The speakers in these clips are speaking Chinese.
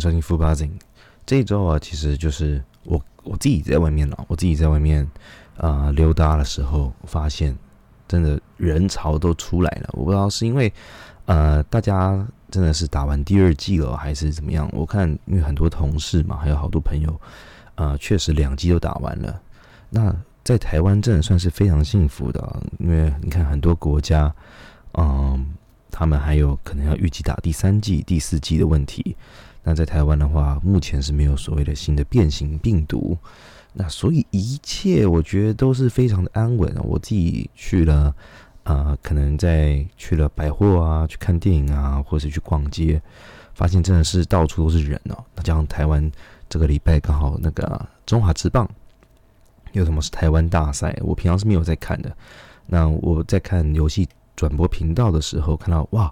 迎收听 Full Buzzing。这一周啊，其实就是我我自己在外面了，我自己在外面啊溜达的时候，发现真的人潮都出来了。我不知道是因为呃大家真的是打完第二季了，还是怎么样？我看因为很多同事嘛，还有好多朋友啊，确实两季都打完了。那在台湾真的算是非常幸福的，因为你看很多国家，嗯。他们还有可能要预计打第三季、第四季的问题。那在台湾的话，目前是没有所谓的新的变形病毒。那所以一切我觉得都是非常的安稳。我自己去了，啊，可能在去了百货啊，去看电影啊，或者去逛街，发现真的是到处都是人哦。那加上台湾这个礼拜刚好那个中华职棒有什么是台湾大赛，我平常是没有在看的。那我在看游戏。转播频道的时候看到哇，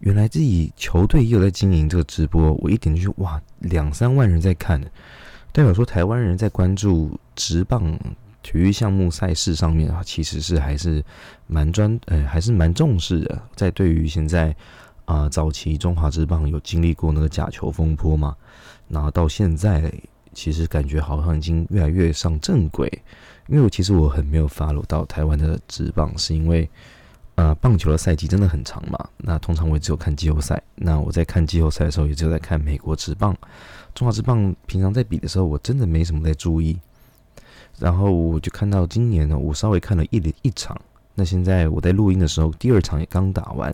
原来自己球队也有在经营这个直播。我一点进去哇，两三万人在看，代表说台湾人在关注直棒体育项目赛事上面啊，其实是还是蛮专呃，还是蛮重视的。在对于现在啊，早期中华职棒有经历过那个假球风波嘛，然后到现在其实感觉好像已经越来越上正轨。因为我其实我很没有 follow 到台湾的职棒，是因为。呃，棒球的赛季真的很长嘛？那通常我也只有看季后赛。那我在看季后赛的时候，也只有在看美国职棒、中华职棒。平常在比的时候，我真的没什么在注意。然后我就看到今年呢，我稍微看了一一场。那现在我在录音的时候，第二场也刚打完。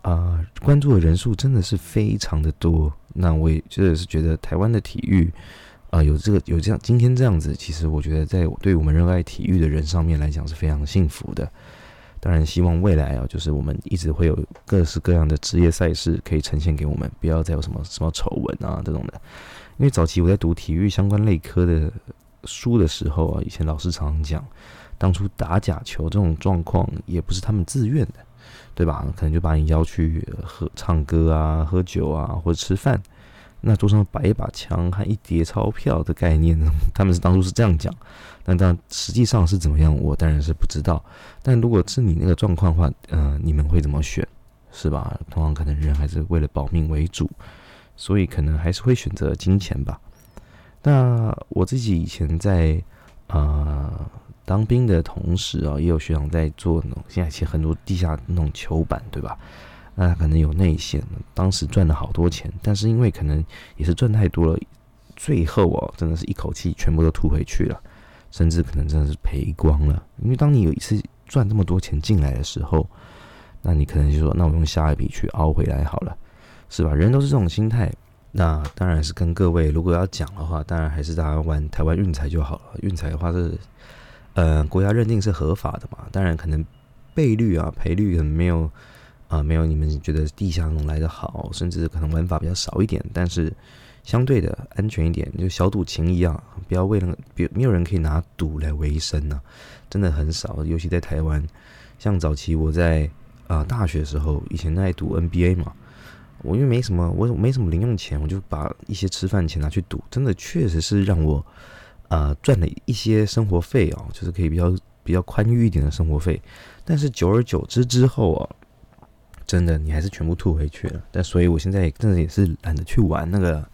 啊，关注的人数真的是非常的多。那我也真的是觉得台湾的体育啊，有这个有这样今天这样子，其实我觉得在对我们热爱体育的人上面来讲是非常幸福的。当然，希望未来啊，就是我们一直会有各式各样的职业赛事可以呈现给我们，不要再有什么什么丑闻啊这种的。因为早期我在读体育相关类科的书的时候啊，以前老师常常讲，当初打假球这种状况也不是他们自愿的，对吧？可能就把你邀去喝唱歌啊、喝酒啊或者吃饭。那桌上摆一把枪和一叠钞票的概念呢？他们是当初是这样讲，但但实际上是怎么样，我当然是不知道。但如果是你那个状况的话，呃，你们会怎么选，是吧？通常可能人还是为了保命为主，所以可能还是会选择金钱吧。那我自己以前在呃当兵的同时啊，也有学长在做那种，现在其实很多地下那种球板，对吧？那他可能有内线，当时赚了好多钱，但是因为可能也是赚太多了，最后哦，真的是一口气全部都吐回去了，甚至可能真的是赔光了。因为当你有一次赚这么多钱进来的时候，那你可能就说，那我用下一笔去熬回来好了，是吧？人都是这种心态。那当然是跟各位，如果要讲的话，当然还是大家玩台湾运彩就好了。运彩的话是，呃，国家认定是合法的嘛，当然可能倍率啊赔率可能没有。啊，没有你们觉得地下能来的好，甚至可能玩法比较少一点，但是相对的安全一点，就小赌情一样，不要为了别没有人可以拿赌来维生呢，真的很少，尤其在台湾。像早期我在啊大学的时候，以前在赌 NBA 嘛，我因为没什么，我没什么零用钱，我就把一些吃饭钱拿去赌，真的确实是让我啊赚了一些生活费哦，就是可以比较比较宽裕一点的生活费。但是久而久之之后啊。真的，你还是全部吐回去了。但所以，我现在真的也是懒得去玩那个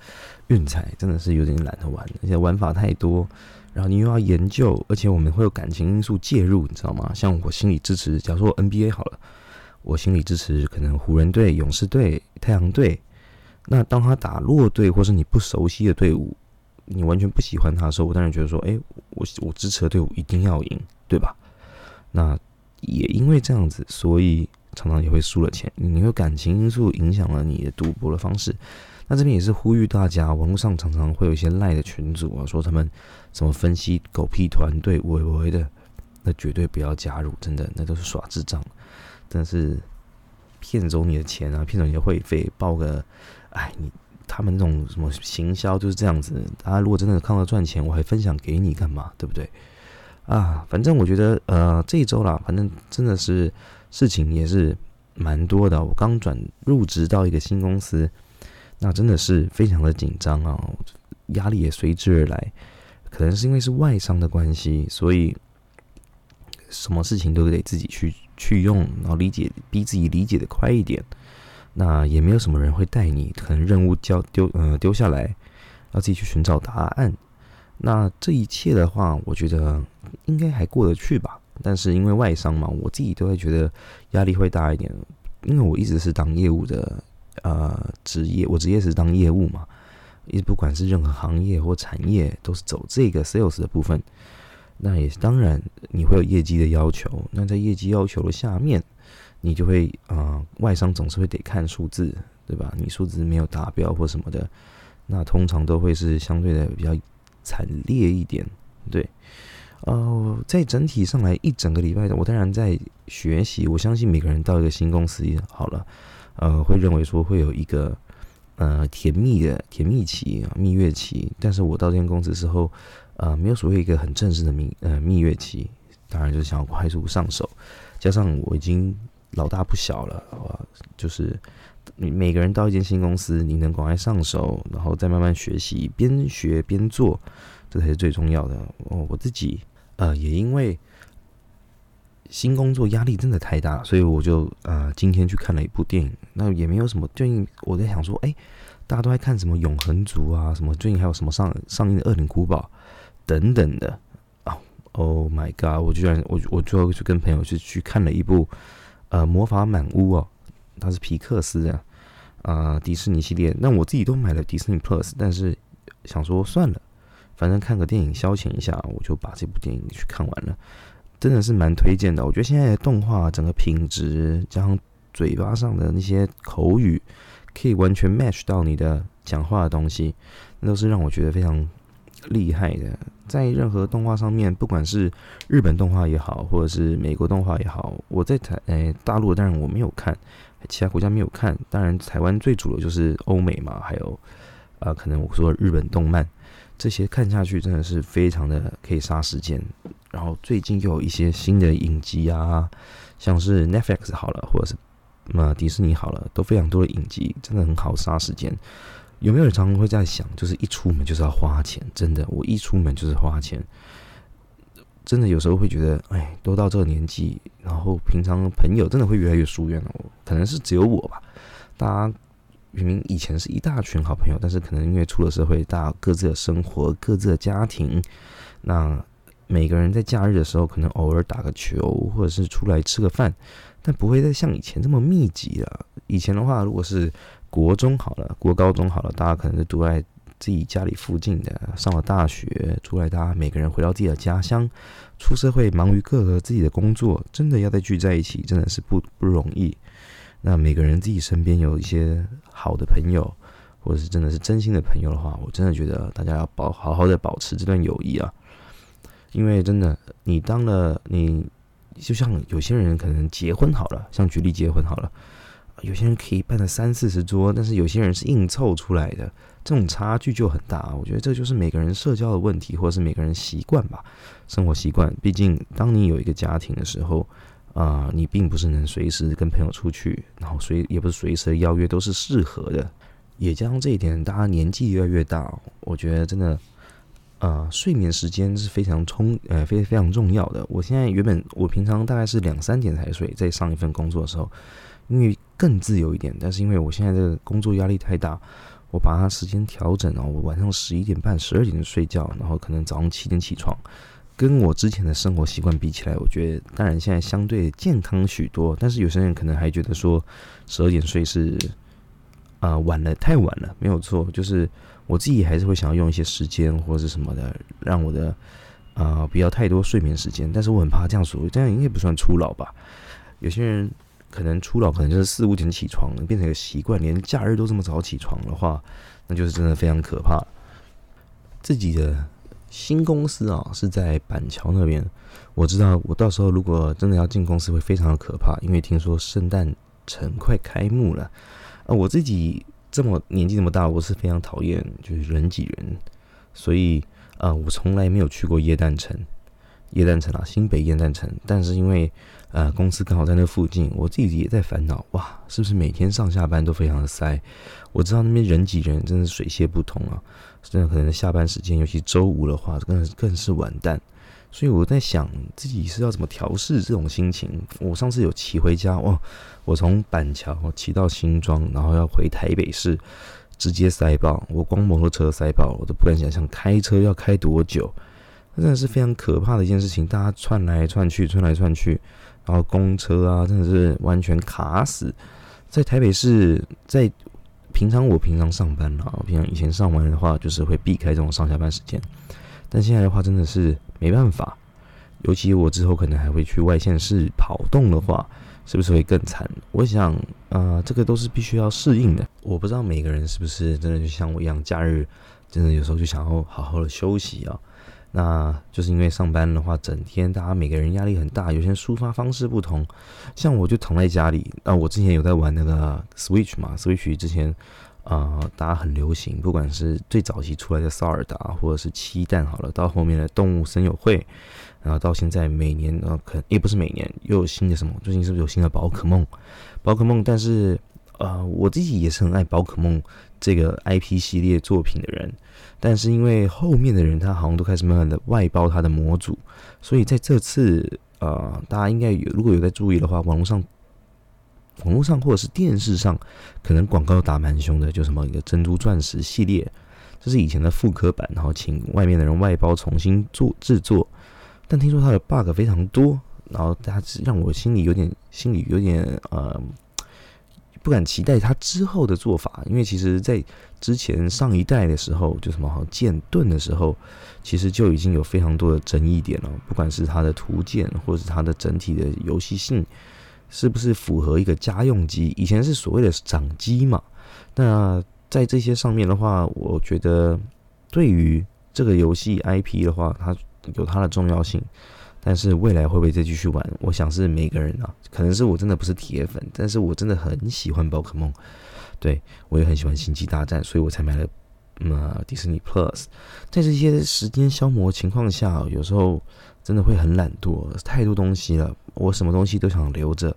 运彩，真的是有点懒得玩，而且玩法太多。然后你又要研究，而且我们会有感情因素介入，你知道吗？像我心理支持，假如说 NBA 好了，我心理支持可能湖人队、勇士队、太阳队。那当他打弱队，或是你不熟悉的队伍，你完全不喜欢他的时候，我当然觉得说，哎，我我支持的队伍一定要赢，对吧？那也因为这样子，所以。常常也会输了钱，你有感情因素影响了你的赌博的方式。那这边也是呼吁大家，网络上常常会有一些赖的群主啊，说他们什么分析狗屁团队、微微的，那绝对不要加入，真的，那都是耍智障，真的是骗走你的钱啊，骗走你的会费，报个，哎，你他们那种什么行销就是这样子。大家如果真的看到赚钱，我还分享给你干嘛？对不对？啊，反正我觉得，呃，这一周啦，反正真的是。事情也是蛮多的，我刚转入职到一个新公司，那真的是非常的紧张啊，压力也随之而来。可能是因为是外商的关系，所以什么事情都得自己去去用，然后理解，逼自己理解的快一点。那也没有什么人会带你，可能任务交丢呃丢下来，要自己去寻找答案。那这一切的话，我觉得应该还过得去吧。但是因为外商嘛，我自己都会觉得压力会大一点，因为我一直是当业务的呃职业，我职业是当业务嘛，也不管是任何行业或产业，都是走这个 sales 的部分。那也当然你会有业绩的要求，那在业绩要求的下面，你就会啊，外商总是会得看数字，对吧？你数字没有达标或什么的，那通常都会是相对的比较惨烈一点，对。哦，在整体上来一整个礼拜的，我当然在学习。我相信每个人到一个新公司好了，呃，会认为说会有一个呃甜蜜的甜蜜期啊、蜜月期。但是我到这间公司之后，呃，没有所谓一个很正式的蜜呃蜜月期。当然就是想要快速上手，加上我已经老大不小了，好吧，就是你每个人到一间新公司，你能赶快上手，然后再慢慢学习，边学边做，这才是最重要的。哦，我自己。呃，也因为新工作压力真的太大，所以我就呃今天去看了一部电影。那也没有什么，最近我在想说，哎，大家都在看什么《永恒族》啊，什么最近还有什么上上映的《恶灵古堡》等等的啊。Oh my god！我居然我我最后去跟朋友去去看了一部呃《魔法满屋》哦，它是皮克斯的啊迪士尼系列。那我自己都买了迪士尼 Plus，但是想说算了。反正看个电影消遣一下，我就把这部电影去看完了，真的是蛮推荐的。我觉得现在的动画整个品质，加上嘴巴上的那些口语，可以完全 match 到你的讲话的东西，那都是让我觉得非常厉害的。在任何动画上面，不管是日本动画也好，或者是美国动画也好，我在台诶大陆当然我没有看，其他国家没有看。当然台湾最主流就是欧美嘛，还有啊可能我说日本动漫。这些看下去真的是非常的可以杀时间，然后最近又有一些新的影集啊，像是 Netflix 好了，或者是那迪士尼好了，都非常多的影集，真的很好杀时间。有没有人常常会在想，就是一出门就是要花钱？真的，我一出门就是花钱，真的有时候会觉得，哎，都到这个年纪，然后平常朋友真的会越来越疏远了。可能是只有我吧，大家。明明以前是一大群好朋友，但是可能因为出了社会，大家各自的生活、各自的家庭，那每个人在假日的时候，可能偶尔打个球，或者是出来吃个饭，但不会再像以前这么密集了。以前的话，如果是国中好了，国高中好了，大家可能是读在自己家里附近的，上了大学出来，大家每个人回到自己的家乡，出社会忙于各个自己的工作，真的要再聚在一起，真的是不不容易。那每个人自己身边有一些好的朋友，或者是真的是真心的朋友的话，我真的觉得大家要保好好的保持这段友谊啊，因为真的，你当了你，就像有些人可能结婚好了，像举例结婚好了，有些人可以办了三四十桌，但是有些人是硬凑出来的，这种差距就很大。我觉得这就是每个人社交的问题，或者是每个人习惯吧，生活习惯。毕竟当你有一个家庭的时候。啊，你并不是能随时跟朋友出去，然后随也不是随时邀约都是适合的。也加上这一点，大家年纪越来越大，我觉得真的，呃，睡眠时间是非常充，呃，非非常重要的。我现在原本我平常大概是两三点才睡，在上一份工作的时候，因为更自由一点。但是因为我现在这个工作压力太大，我把它时间调整了，我晚上十一点半、十二点就睡觉，然后可能早上七点起床。跟我之前的生活习惯比起来，我觉得当然现在相对健康许多。但是有些人可能还觉得说十二点睡是啊晚了，太晚了。没有错，就是我自己还是会想要用一些时间或者是什么的，让我的啊不要太多睡眠时间。但是我很怕这样说，这样应该不算初老吧？有些人可能初老，可能就是四五点起床，变成一个习惯，连假日都这么早起床的话，那就是真的非常可怕。自己的。新公司啊，是在板桥那边。我知道，我到时候如果真的要进公司，会非常的可怕，因为听说圣诞城快开幕了。啊，我自己这么年纪这么大，我是非常讨厌就是人挤人，所以啊，我从来没有去过耶诞城。耶诞城啊，新北耶诞城。但是因为呃公司刚好在那附近，我自己也在烦恼，哇，是不是每天上下班都非常的塞？我知道那边人挤人，真的是水泄不通啊。真的可能下班时间，尤其周五的话，更更是完蛋。所以我在想自己是要怎么调试这种心情。我上次有骑回家，哇，我从板桥骑到新庄，然后要回台北市，直接塞爆。我光摩托车塞爆，我都不敢想象开车要开多久。那真的是非常可怕的一件事情，大家窜来窜去，窜来窜去，然后公车啊，真的是完全卡死。在台北市，在平常我平常上班啊，平常以前上班的话，就是会避开这种上下班时间。但现在的话，真的是没办法。尤其我之后可能还会去外县市跑动的话，是不是会更惨？我想，呃，这个都是必须要适应的。我不知道每个人是不是真的就像我一样，假日真的有时候就想要好好的休息啊。那就是因为上班的话，整天大家每个人压力很大，有些抒发方式不同。像我就躺在家里，啊，我之前有在玩那个 Switch 嘛，Switch 之前啊，大家很流行，不管是最早期出来的萨尔达，或者是七蛋好了，到后面的动物森友会，然后到现在每年呃，可也不是每年又有新的什么，最近是不是有新的宝可梦？宝可梦，但是呃，我自己也是很爱宝可梦这个 IP 系列作品的人。但是因为后面的人他好像都开始慢慢的外包他的模组，所以在这次呃，大家应该有如果有在注意的话，网络上、网络上或者是电视上，可能广告打蛮凶的，就什么一个珍珠钻石系列，这是以前的复刻版，然后请外面的人外包重新做制作，但听说它的 bug 非常多，然后它让我心里有点心里有点呃。不敢期待他之后的做法，因为其实，在之前上一代的时候，就什么剑盾的时候，其实就已经有非常多的争议点了。不管是它的图鉴，或者是它的整体的游戏性，是不是符合一个家用机？以前是所谓的掌机嘛。那在这些上面的话，我觉得对于这个游戏 IP 的话，它有它的重要性。但是未来会不会再继续玩？我想是每个人啊，可能是我真的不是铁粉，但是我真的很喜欢宝可梦，对我也很喜欢星际大战，所以我才买了呃迪士尼 Plus。在这些时间消磨情况下，有时候真的会很懒惰，太多东西了，我什么东西都想留着。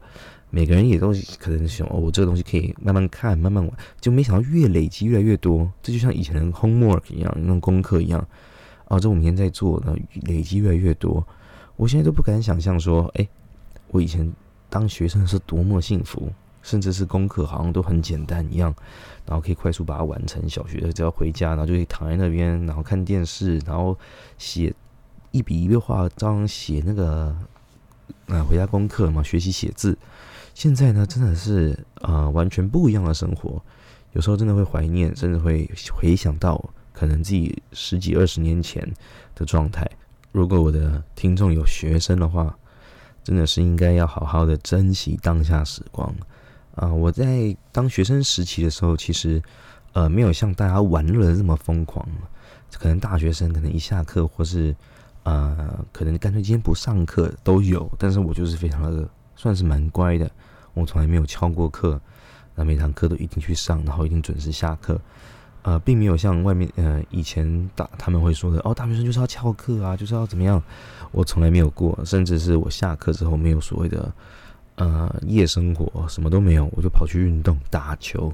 每个人也都可能想，哦，我这个东西可以慢慢看，慢慢玩，就没想到越累积越来越多。这就像以前的 homework 一样，那种功课一样，哦，这我明天在做，那累积越来越多。我现在都不敢想象说，哎，我以前当学生是多么幸福，甚至是功课好像都很简单一样，然后可以快速把它完成。小学只要回家，然后就可以躺在那边，然后看电视，然后写一笔一画，照样写那个啊回家功课嘛，学习写字。现在呢，真的是啊完全不一样的生活，有时候真的会怀念，甚至会回想到可能自己十几二十年前的状态。如果我的听众有学生的话，真的是应该要好好的珍惜当下时光啊！我在当学生时期的时候，其实呃没有像大家玩乐这么疯狂。可能大学生可能一下课或是呃可能干脆今天不上课都有，但是我就是非常的算是蛮乖的，我从来没有翘过课，那每堂课都一定去上，然后一定准时下课。呃，并没有像外面呃以前大他们会说的哦，大学生就是要翘课啊，就是要怎么样？我从来没有过，甚至是我下课之后没有所谓的呃夜生活，什么都没有，我就跑去运动打球。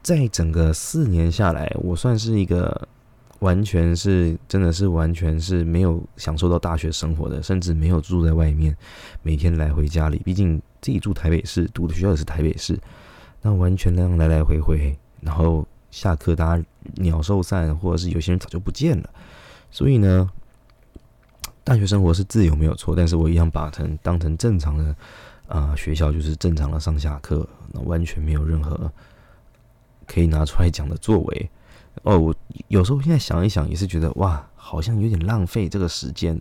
在整个四年下来，我算是一个完全是真的是完全是没有享受到大学生活的，甚至没有住在外面，每天来回家里。毕竟自己住台北市，读的学校也是台北市，那完全那样来来回回，然后。下课，大家鸟兽散，或者是有些人早就不见了。所以呢，大学生活是自由没有错，但是我一样把成当成正常的啊学校，就是正常的上下课，那完全没有任何可以拿出来讲的作为。哦，我有时候现在想一想，也是觉得哇，好像有点浪费这个时间，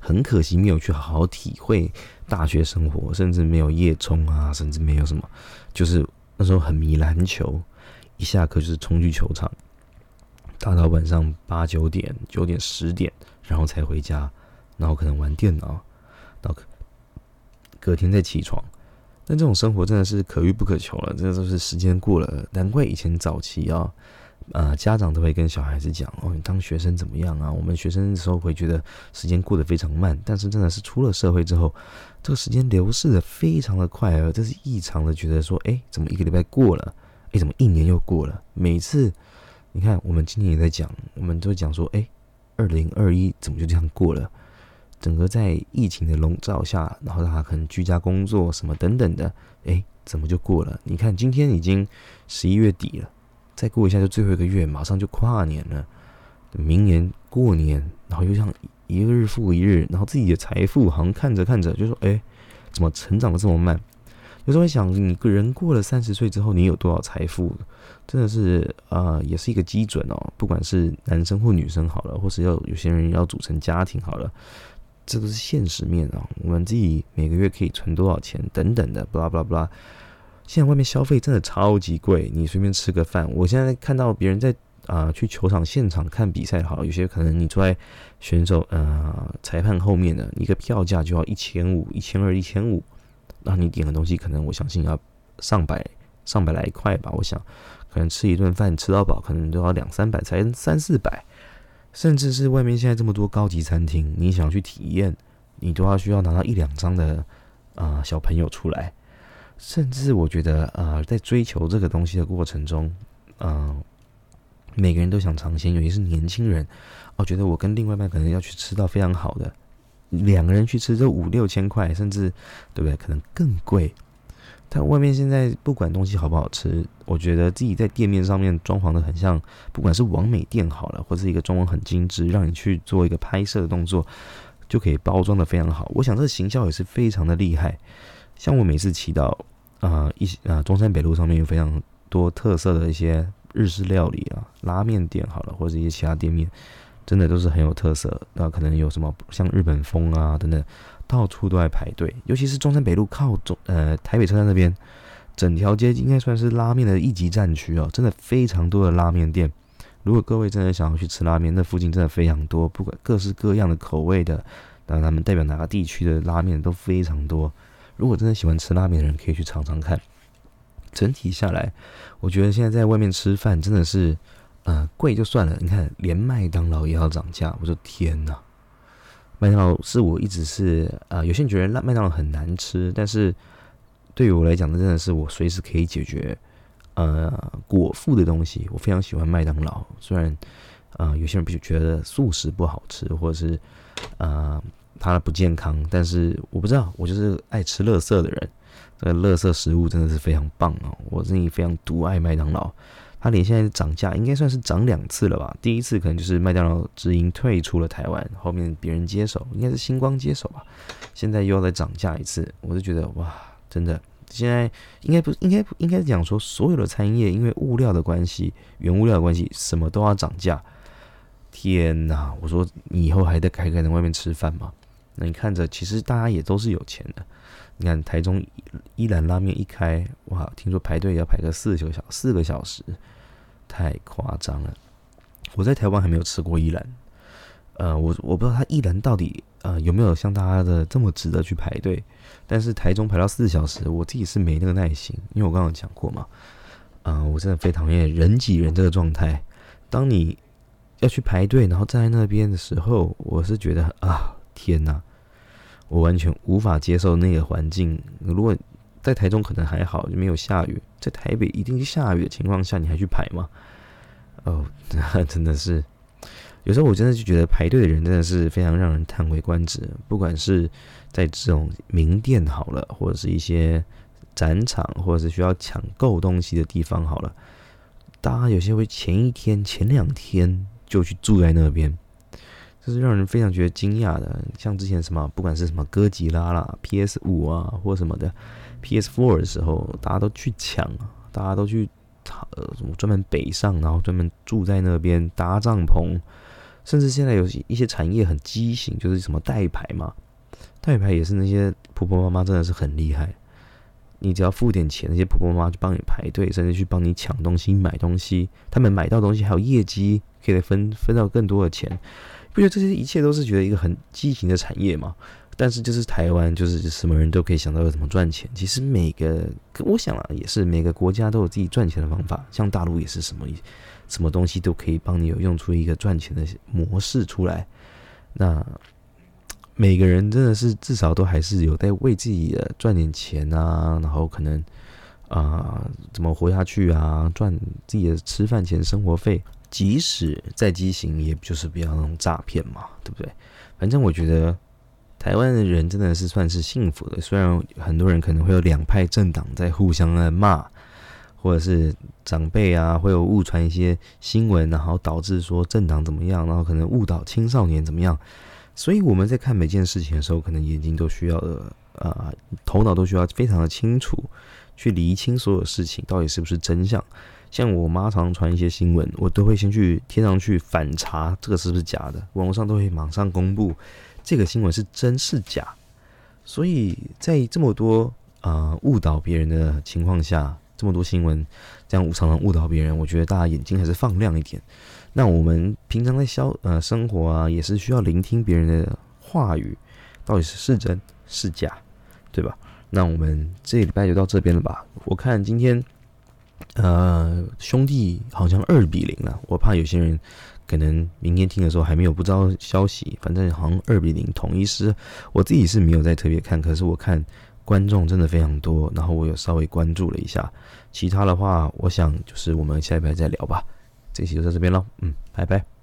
很可惜没有去好好体会大学生活，甚至没有夜冲啊，甚至没有什么，就是那时候很迷篮球。一下课就是冲去球场，打到晚上八九点、九点十点，然后才回家，然后可能玩电脑，到隔天再起床。但这种生活真的是可遇不可求了，这都是时间过了。难怪以前早期啊，呃，家长都会跟小孩子讲：“哦，你当学生怎么样啊？”我们学生的时候会觉得时间过得非常慢，但是真的是出了社会之后，这个时间流逝的非常的快啊！这是异常的觉得说：“哎，怎么一个礼拜过了？”哎，怎么一年又过了？每次你看，我们今年也在讲，我们都讲说，哎，二零二一怎么就这样过了？整个在疫情的笼罩下，然后大家可能居家工作什么等等的，哎，怎么就过了？你看今天已经十一月底了，再过一下就最后一个月，马上就跨年了，明年过年，然后又像一个日复一日，然后自己的财富好像看着看着就说，哎，怎么成长的这么慢？有时候会想，你个人过了三十岁之后，你有多少财富？真的是啊，也是一个基准哦。不管是男生或女生好了，或是要有些人要组成家庭好了，这都是现实面啊。我们自己每个月可以存多少钱等等的，巴拉巴拉巴拉。现在外面消费真的超级贵，你随便吃个饭，我现在看到别人在啊去球场现场看比赛，好，有些可能你坐在选手呃裁判后面的一个票价就要一千五、一千二、一千五。那你点个东西，可能我相信要上百上百来块吧。我想，可能吃一顿饭吃到饱，可能都要两三百，才三四百。甚至是外面现在这么多高级餐厅，你想去体验，你都要需要拿到一两张的啊小朋友出来。甚至我觉得，呃，在追求这个东西的过程中，嗯，每个人都想尝鲜，尤其是年轻人，我觉得我跟另外一半可能要去吃到非常好的。两个人去吃，这五六千块，甚至对不对？可能更贵。但外面现在不管东西好不好吃，我觉得自己在店面上面装潢的很像，不管是完美店好了，或是一个装潢很精致，让你去做一个拍摄的动作，就可以包装的非常好。我想这个行销也是非常的厉害。像我每次骑到啊一些啊中山北路上面有非常多特色的一些日式料理啊拉面店好了，或者一些其他店面。真的都是很有特色，那可能有什么像日本风啊等等，到处都在排队。尤其是中山北路靠中呃台北车站那边，整条街应该算是拉面的一级战区哦，真的非常多的拉面店。如果各位真的想要去吃拉面，那附近真的非常多，不管各式各样的口味的，那他们代表哪个地区的拉面都非常多。如果真的喜欢吃拉面的人，可以去尝尝看。整体下来，我觉得现在在外面吃饭真的是。呃，贵就算了，你看连麦当劳也要涨价，我说天哪！麦当劳是我一直是啊，有些人觉得麦当劳很难吃，但是对于我来讲，那真的是我随时可以解决呃果腹的东西。我非常喜欢麦当劳，虽然啊有些人不觉得素食不好吃，或者是啊它不健康，但是我不知道，我就是爱吃乐色的人，这个乐色食物真的是非常棒哦，我真的非常独爱麦当劳。它连现在涨价应该算是涨两次了吧？第一次可能就是麦当劳直营退出了台湾，后面别人接手，应该是星光接手吧。现在又要再涨价一次，我就觉得哇，真的，现在应该不应该应该讲说所有的餐饮业因为物料的关系、原物料的关系，什么都要涨价。天哪！我说你以后还得开开在外面吃饭吗？那你看着，其实大家也都是有钱的。你看台中一兰拉面一开，哇，听说排队要排个四个小四个小时。太夸张了！我在台湾还没有吃过一兰，呃，我我不知道他一兰到底呃有没有像大家的这么值得去排队。但是台中排到四小时，我自己是没那个耐心，因为我刚刚讲过嘛，嗯，我真的非常讨厌人挤人这个状态。当你要去排队，然后站在那边的时候，我是觉得啊，天哪，我完全无法接受那个环境。如果在台中可能还好，就没有下雨。在台北一定是下雨的情况下，你还去排吗？哦，那 真的是，有时候我真的就觉得排队的人真的是非常让人叹为观止。不管是在这种名店好了，或者是一些展场，或者是需要抢购东西的地方好了，大家有些会前一天、前两天就去住在那边，这是让人非常觉得惊讶的。像之前什么，不管是什么哥吉拉啦、PS 五啊，或什么的。PS4 的时候，大家都去抢，大家都去呃什么专门北上，然后专门住在那边搭帐篷，甚至现在有一些产业很畸形，就是什么代牌嘛，代牌也是那些婆婆妈妈真的是很厉害，你只要付点钱，那些婆婆妈妈就帮你排队，甚至去帮你抢东西、买东西，他们买到东西还有业绩，可以分分到更多的钱，不觉得这些一切都是觉得一个很畸形的产业吗？但是就是台湾，就是什么人都可以想到要怎么赚钱。其实每个，我想啊，也是每个国家都有自己赚钱的方法。像大陆也是什么什么东西都可以帮你有用出一个赚钱的模式出来。那每个人真的是至少都还是有在为自己的赚点钱啊，然后可能啊怎么活下去啊，赚自己的吃饭钱、生活费。即使再畸形，也就是不要那种诈骗嘛，对不对？反正我觉得。台湾的人真的是算是幸福的，虽然很多人可能会有两派政党在互相的骂，或者是长辈啊会有误传一些新闻，然后导致说政党怎么样，然后可能误导青少年怎么样。所以我们在看每件事情的时候，可能眼睛都需要的，呃，头脑都需要非常的清楚，去厘清所有事情到底是不是真相。像我妈常传一些新闻，我都会先去贴上去反查，这个是不是假的？网络上都会马上公布这个新闻是真是假。所以在这么多啊误导别人的情况下，这么多新闻这样常常误导别人，我觉得大家眼睛还是放亮一点。那我们平常在消呃生活啊，也是需要聆听别人的话语，到底是是真是假，对吧？那我们这礼拜就到这边了吧？我看今天。呃，兄弟好像二比零了，我怕有些人可能明天听的时候还没有不知道消息，反正好像二比零统一是，我自己是没有在特别看，可是我看观众真的非常多，然后我有稍微关注了一下，其他的话，我想就是我们下一排再聊吧，这期就到这边喽，嗯，拜拜。